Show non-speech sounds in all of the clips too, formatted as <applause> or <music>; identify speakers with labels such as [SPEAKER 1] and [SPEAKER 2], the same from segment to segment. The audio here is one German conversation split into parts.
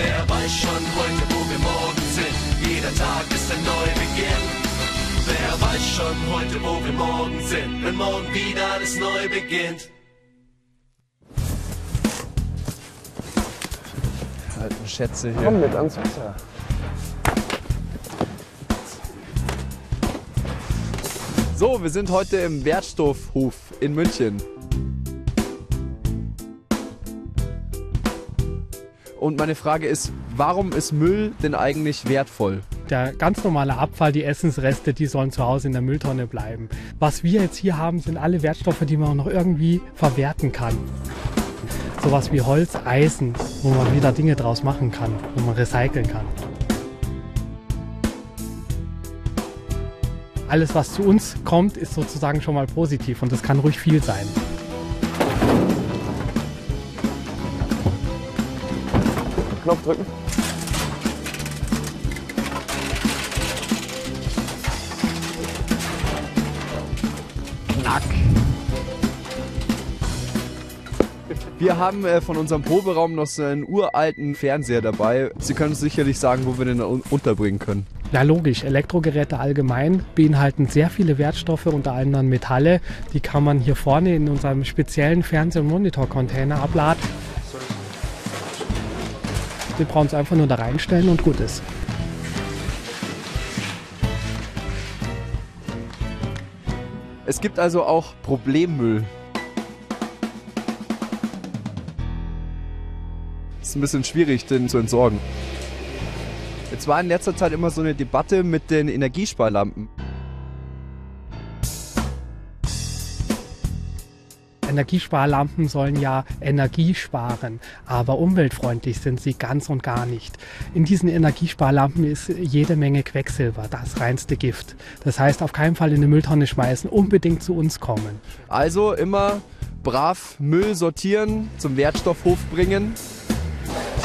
[SPEAKER 1] Wer weiß schon heute, wo wir morgen sind? Jeder Tag ist ein Neubeginn. Wer weiß schon heute, wo wir morgen sind? Wenn morgen wieder alles neu beginnt.
[SPEAKER 2] Alten Schätze hier.
[SPEAKER 3] Komm mit ans Wasser.
[SPEAKER 2] So, wir sind heute im Wertstoffhof in München. Und meine Frage ist, warum ist Müll denn eigentlich wertvoll?
[SPEAKER 4] Der ganz normale Abfall, die Essensreste, die sollen zu Hause in der Mülltonne bleiben. Was wir jetzt hier haben, sind alle Wertstoffe, die man noch irgendwie verwerten kann. Sowas wie Holz, Eisen, wo man wieder Dinge draus machen kann, wo man recyceln kann. Alles, was zu uns kommt, ist sozusagen schon mal positiv und das kann ruhig viel sein.
[SPEAKER 3] Knopf drücken.
[SPEAKER 2] Knack. Wir haben äh, von unserem Proberaum noch so einen uralten Fernseher dabei. Sie können uns sicherlich sagen, wo wir den un unterbringen können.
[SPEAKER 4] Ja, logisch. Elektrogeräte allgemein beinhalten sehr viele Wertstoffe, unter anderem Metalle. Die kann man hier vorne in unserem speziellen Fernseh- und Monitorcontainer abladen. Wir brauchen es einfach nur da reinstellen und gut ist.
[SPEAKER 2] Es gibt also auch Problemmüll. Ist ein bisschen schwierig, den zu entsorgen. Jetzt war in letzter Zeit immer so eine Debatte mit den Energiesparlampen.
[SPEAKER 4] Energiesparlampen sollen ja Energie sparen, aber umweltfreundlich sind sie ganz und gar nicht. In diesen Energiesparlampen ist jede Menge Quecksilber, das reinste Gift. Das heißt, auf keinen Fall in die Mülltonne schmeißen, unbedingt zu uns kommen.
[SPEAKER 2] Also immer brav Müll sortieren, zum Wertstoffhof bringen.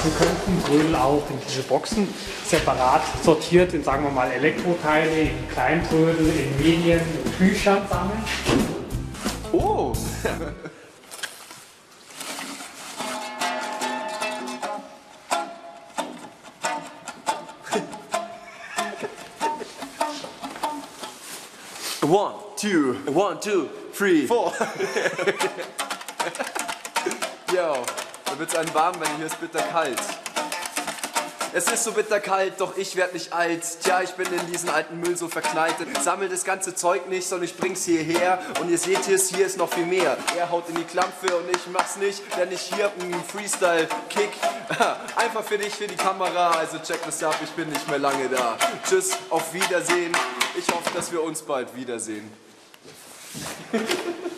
[SPEAKER 4] Wir könnten Müll auch in diese Boxen separat sortiert in, sagen wir mal, Elektroteile, in Kleintrödel, in Medien, in Büchern sammeln.
[SPEAKER 2] Oh! <laughs>
[SPEAKER 1] One, two, one, two, three, four. <laughs>
[SPEAKER 2] Yo, da wird's einem warm, wenn hier ist bitter kalt. Es ist so bitterkalt, doch ich werd nicht alt. Tja, ich bin in diesen alten Müll so verkneitet. Sammel das ganze Zeug nicht, sondern ich bring's hierher. Und ihr seht es, hier ist noch viel mehr. Er haut in die Klampfe und ich mach's nicht, denn ich hier hab einen Freestyle-Kick. <laughs> Einfach für dich, für die Kamera. Also check das ab, ich bin nicht mehr lange da. Tschüss, auf Wiedersehen. Ich hoffe, dass wir uns bald wiedersehen. <laughs>